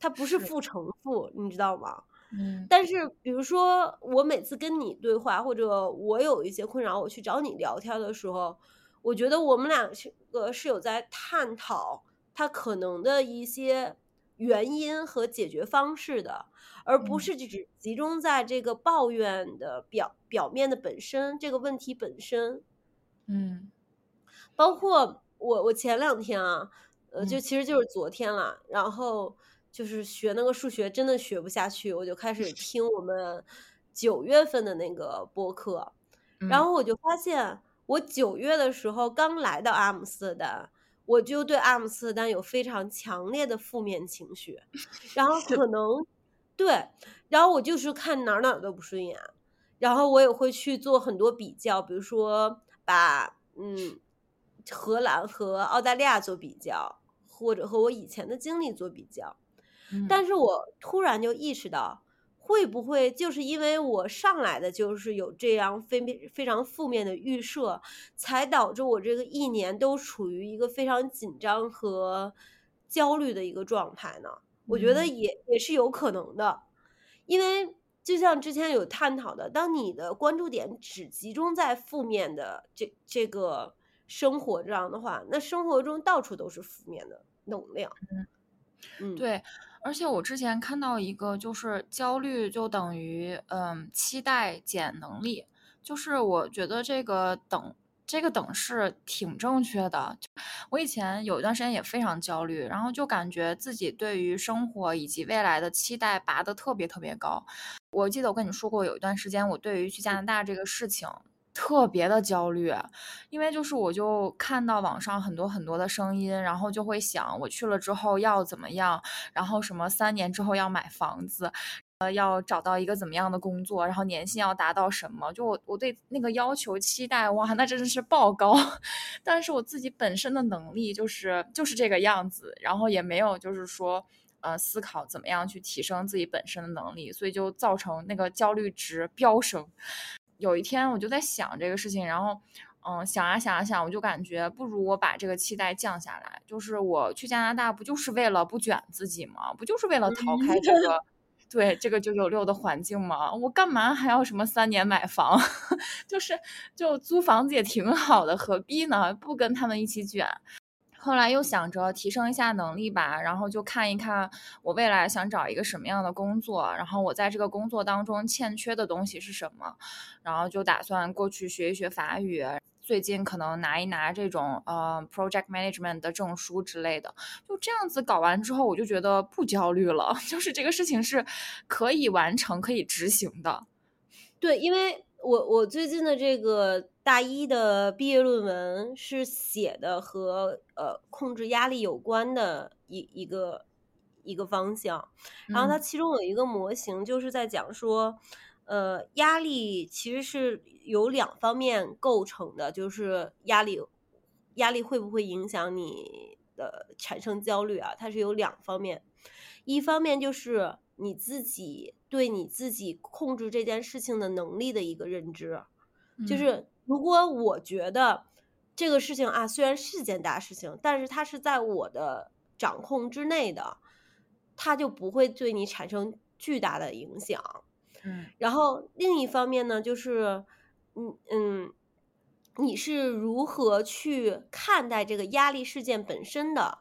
它不是是负乘负，你知道吗？嗯但是比如说我每次跟你对话，或者我有一些困扰，我去找你聊天的时候，我觉得我们两个是有在探讨他可能的一些原因和解决方式的，而不嗯。是只集中在这个抱怨的表表面的本身这个问题本身。嗯。包括我我前两天啊，呃，就嗯。其实就是昨天了，然后就是学那个数学真的学不下去，我就开始听我们九月份的那个播客，然嗯。后我就发现，我九月的时候刚来到阿姆斯特丹，我就对阿姆斯特丹有非常强烈的负面情绪，然后可能对，然后我就是看哪儿哪儿都不顺眼，然后我也会去做很多比较，比如说把嗯荷兰和澳大利亚做比较，或者和我以前的经历做比较。嗯但是我突然就意识到，会不会就是因为我上来的就是有这样非非常负面的预设，才导致我这个一年都处于一个非常紧张和焦虑的一个状态呢？我觉得也也是有可能的，因为就像之前有探讨的，当你的关注点只集中在负面的这这个生活这样的话，那生活中到处都是负面的能量。嗯，对。而且我之前看到一个，就是焦虑就等于嗯期待减能力，就是我觉得这个等。这个等式挺正确的。我以前有一段时间也非常焦虑，然后就感觉自己对于生活以及未来的期待拔得特别特别高。我记得我跟你说过，有一段时间我对于去加拿大这个事情特别的焦虑，因为就是我就看到网上很多很多的声音，然后就会想我去了之后要怎么样，然后什么三年之后要买房子。呃，要找到一个怎么样的工作，然后年薪要达到什么？就我我对那个要求期待，哇，那真的是爆高。*laughs* 但是我自己本身的能力就是就是这个样子，然后也没有就是说呃思考怎么样去提升自己本身的能力，所以就造成那个焦虑值飙升。有一天我就在想这个事情，然后嗯想啊想啊想，我就感觉不如我把这个期待降下来。就是我去加拿大不就是为了不卷自己吗？不就是为了逃开这个？对这个九九六的环境嘛，我干嘛还要什么三年买房？*laughs* 就是就租房子也挺好的，何必呢？不跟他们一起卷。后来又想着提升一下能力吧，然后就看一看我未来想找一个什么样的工作，然后我在这个工作当中欠缺的东西是什么，然后就打算过去学一学法语。最近可能拿一拿这种呃 project management 的证书之类的，就这样子搞完之后，我就觉得不焦虑了，*laughs* 就是这个事情是可以完成、可以执行的。对，因为我我最近的这个大一的毕业论文是写的和呃控制压力有关的一一个一个方向，然后它其中有一个模型就是在讲说。呃，压力其实是由两方面构成的，就是压力，压力会不会影响你的产生焦虑啊？它是有两方面，一方面就是你自己对你自己控制这件事情的能力的一个认知，就是如果我觉得这个事情啊，虽然是件大事情，但是它是在我的掌控之内的，它就不会对你产生巨大的影响。嗯，然后另一方面呢，就是，嗯嗯，你是如何去看待这个压力事件本身的？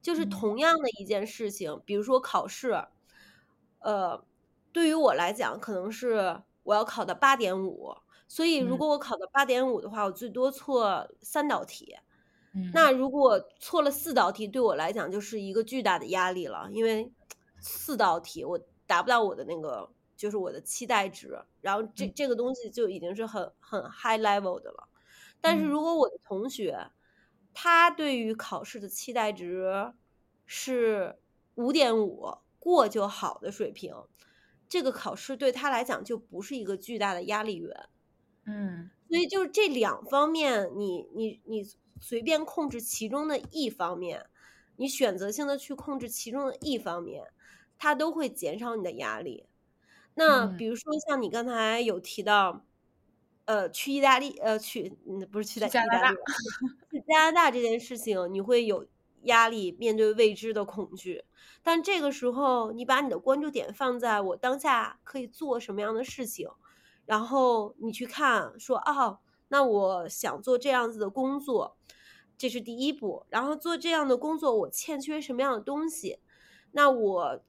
就是同样的一件事情，比如说考试，呃，对于我来讲，可能是我要考到八点五，所以如果我考到八点五的话，我最多错三道题。那如果错了四道题，对我来讲就是一个巨大的压力了，因为四道题我达不到我的那个。就是我的期待值，然后这这个东西就已经是很很 high level 的了。但是如果我的同学，他对于考试的期待值是五点五过就好的水平，这个考试对他来讲就不是一个巨大的压力源。嗯，所以就是这两方面，你你你随便控制其中的一方面，你选择性的去控制其中的一方面，它都会减少你的压力。那比如说像你刚才有提到，呃，去意大利，呃，去，嗯，不是去加拿大，去加拿大这件事情，你会有压力，面对未知的恐惧。但这个时候，你把你的关注点放在我当下可以做什么样的事情，然后你去看，说，哦，那我想做这样子的工作，这是第一步。然后做这样的工作，我欠缺什么样的东西？那我。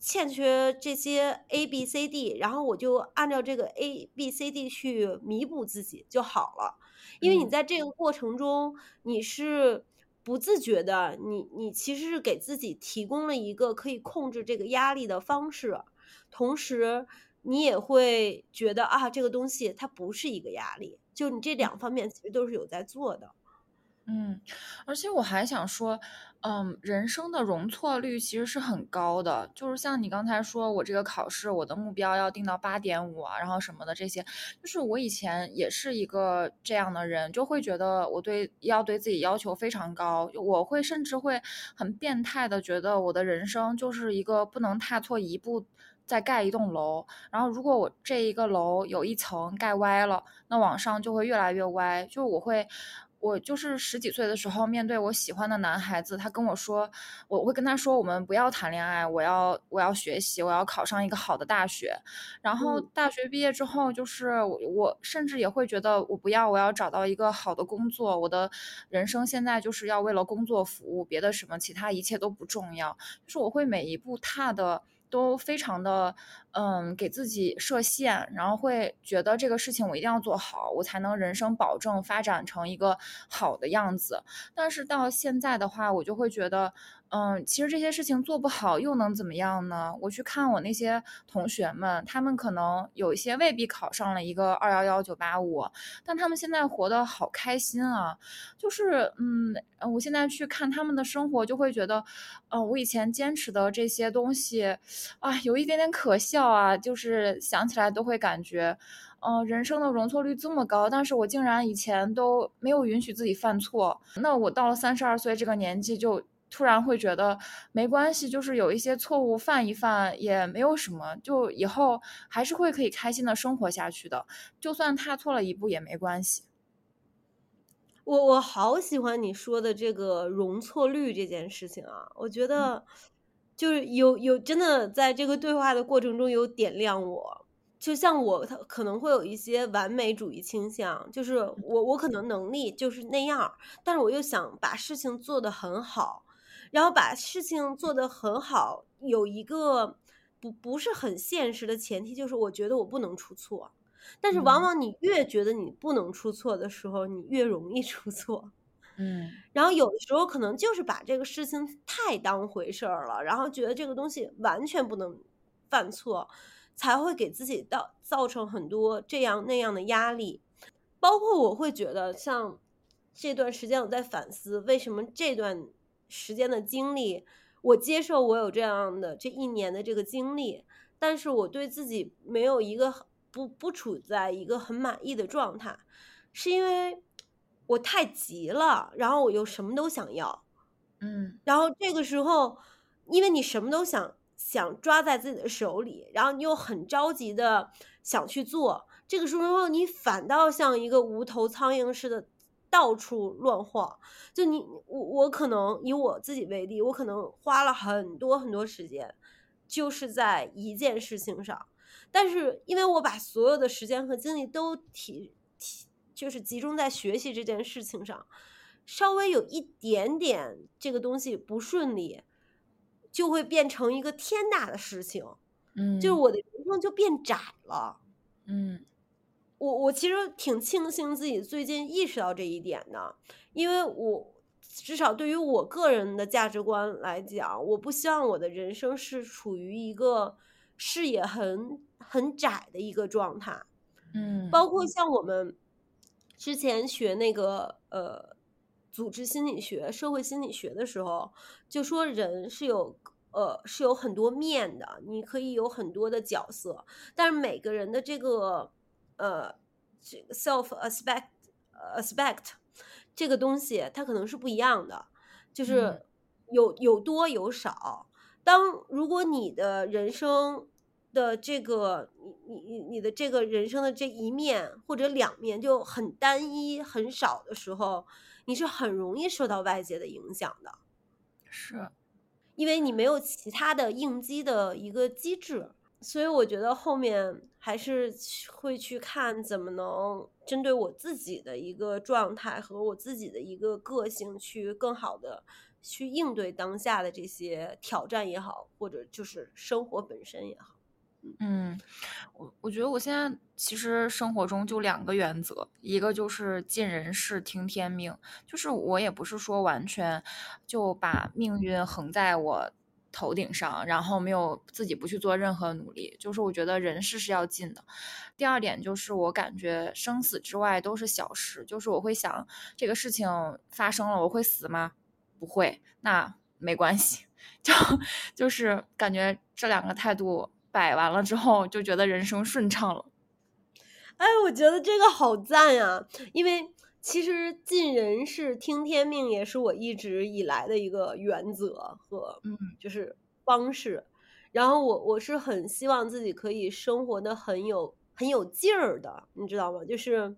欠缺这些 A B C D，然后我就按照这个 A B C D 去弥补自己就好了。因为你在这个过程中，你是不自觉的，你你其实是给自己提供了一个可以控制这个压力的方式，同时你也会觉得啊，这个东西它不是一个压力，就你这两方面其实都是有在做的。嗯，而且我还想说。嗯，人生的容错率其实是很高的，就是像你刚才说，我这个考试我的目标要定到八点五啊，然后什么的这些，就是我以前也是一个这样的人，就会觉得我对要对自己要求非常高，我会甚至会很变态的觉得我的人生就是一个不能踏错一步在盖一栋楼，然后如果我这一个楼有一层盖歪了，那往上就会越来越歪。就我会，我就是十几岁的时候，面对我喜欢的男孩子，他跟我说，我会跟他说，我们不要谈恋爱，我要我要学习，我要考上一个好的大学。然后大学毕业之后，就是我我甚至也会觉得，我不要，我要找到一个好的工作。我的人生现在就是要为了工作服务，别的什么其他一切都不重要。就是我会每一步踏的。都非常的，嗯，给自己设限，然后会觉得这个事情我一定要做好，我才能人生保证发展成一个好的样子。但是到现在的话，我就会觉得。嗯，其实这些事情做不好又能怎么样呢？我去看我那些同学们，他们可能有一些未必考上了一个二幺幺九八五，但他们现在活得好开心啊！就是，嗯，我现在去看他们的生活，就会觉得，呃，我以前坚持的这些东西，啊，有一点点可笑啊！就是想起来都会感觉，嗯，人生的容错率这么高，但是我竟然以前都没有允许自己犯错，那我到了三十二岁这个年纪就。突然会觉得没关系，就是有一些错误犯一犯也没有什么，就以后还是会可以开心的生活下去的。就算踏错了一步也没关系。我我好喜欢你说的这个容错率这件事情啊，我觉得就是有有真的在这个对话的过程中有点亮我。就像我他可能会有一些完美主义倾向，就是我我可能能力就是那样，但是我又想把事情做得很好。然后把事情做得很好，有一个不不是很现实的前提，就是我觉得我不能出错。但是往往你越觉得你不能出错的时候，你越容易出错。嗯，然后有的时候可能就是把这个事情太当回事儿了，然后觉得这个东西完全不能犯错，才会给自己造造成很多这样那样的压力。包括我会觉得，像这段时间我在反思，为什么这段。时间的经历，我接受我有这样的这一年的这个经历，但是我对自己没有一个不不处在一个很满意的状态，是因为我太急了，然后我又什么都想要，嗯，然后这个时候，因为你什么都想想抓在自己的手里，然后你又很着急的想去做，这个时候你反倒像一个无头苍蝇似的。到处乱晃，就你我我可能以我自己为例，我可能花了很多很多时间，就是在一件事情上，但是因为我把所有的时间和精力都提提，就是集中在学习这件事情上，稍微有一点点这个东西不顺利，就会变成一个天大的事情，嗯，就是我的人生就变窄了，嗯。我我其实挺庆幸自己最近意识到这一点的，因为我至少对于我个人的价值观来讲，我不希望我的人生是处于一个视野很很窄的一个状态。嗯，包括像我们之前学那个呃组织心理学、社会心理学的时候，就说人是有呃是有很多面的，你可以有很多的角色，但是每个人的这个。呃，这个 self aspect aspect 这个东西，它可能是不一样的，就是有有多有少。当如果你的人生的这个你你你你的这个人生的这一面或者两面就很单一很少的时候，你是很容易受到外界的影响的。是，因为你没有其他的应激的一个机制。所以我觉得后面还是会去看怎么能针对我自己的一个状态和我自己的一个个性，去更好的去应对当下的这些挑战也好，或者就是生活本身也好。嗯，我我觉得我现在其实生活中就两个原则，一个就是尽人事听天命，就是我也不是说完全就把命运横在我。头顶上，然后没有自己不去做任何努力，就是我觉得人事是要尽的。第二点就是我感觉生死之外都是小事，就是我会想这个事情发生了，我会死吗？不会，那没关系。*laughs* 就就是感觉这两个态度摆完了之后，就觉得人生顺畅了。哎，我觉得这个好赞呀，因为。其实尽人事听天命也是我一直以来的一个原则和嗯，就是方式。然后我我是很希望自己可以生活的很有很有劲儿的，你知道吗？就是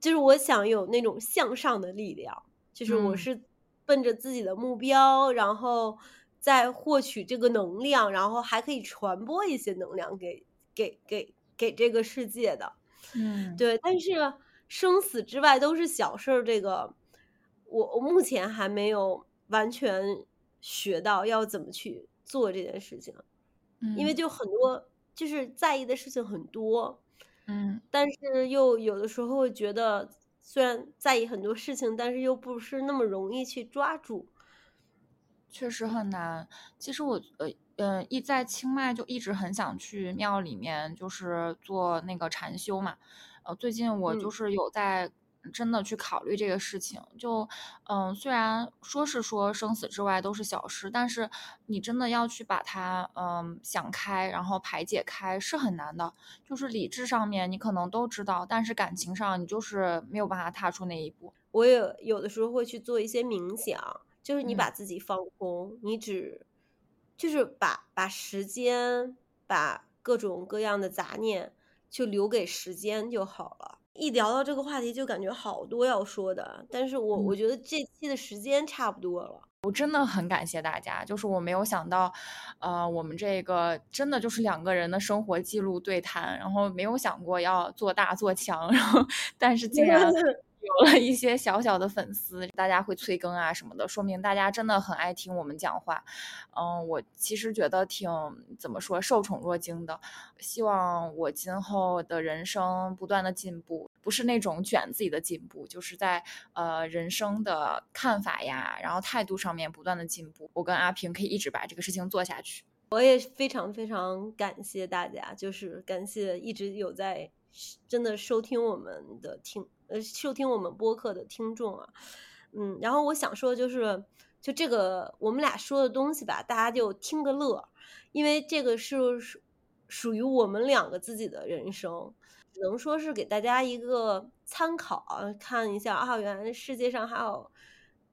就是我想有那种向上的力量，就是我嗯是奔着自己的目标，然后再获取这个能量，然后还可以传播一些能量给给给给这个世界的。嗯，对，但是生死之外都是小事儿，这个我我目前还没有完全学到要怎么去做这件事情，因为嗯就很多就是在意的事情很多，嗯但是又有的时候会觉得虽然在意很多事情，但是又不是那么容易去抓住。确实很难。其实我呃嗯一在清迈就一直很想去庙里面，就是做那个禅修嘛。呃，最近我就嗯是有在真的去考虑这个事情。就嗯、虽然说是说生死之外都是小事，但是你真的要去把它嗯、想开，然后排解开是很难的。就是理智上面你可能都知道，但是感情上你就是没有办法踏出那一步。我也有的时候会去做一些冥想，就是你嗯把自己放空，你只就是把把时间，把各种各样的杂念就留给时间就好了。一聊到这个话题，就感觉好多要说的，但是我我嗯觉得这期的时间差不多了。我真的很感谢大家，就是我没有想到，呃，我们这个真的就是两个人的生活记录对谈，然后没有想过要做大做强，然后但是竟然有了一些小小的粉丝，大家会催更啊什么的，说明大家真的很爱听我们讲话。嗯，我其实觉得挺怎么说，受宠若惊的。希望我今后的人生不断的进步，不是那种卷自己的进步，就是在呃人生的看法呀，然后态度上面不断的进步。我跟阿平可以一直把这个事情做下去。我也非常非常感谢大家，就是感谢一直有在真的收听我们的听呃收听我们播客的听众啊，嗯，然后我想说的就是，就这个我们俩说的东西吧，大家就听个乐，因为这个是属属于我们两个自己的人生，只能说是给大家一个参考啊，看一下啊，原来世界上还有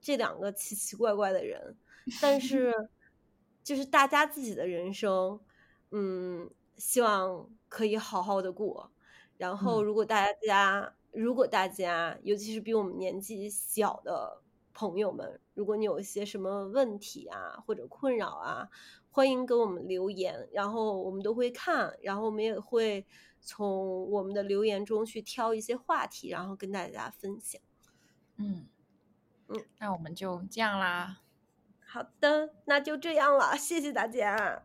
这两个奇奇怪怪的人，但是 *laughs* 就是大家自己的人生，嗯，希望可以好好的过。然后，嗯。如果大家如果大家，尤其是比我们年纪小的朋友们，如果你有一些什么问题啊或者困扰啊，欢迎给我们留言，然后我们都会看，然后我们也会从我们的留言中去挑一些话题，然后跟大家分享。嗯嗯，那我们就这样啦。好的，那就这样了，谢谢大家。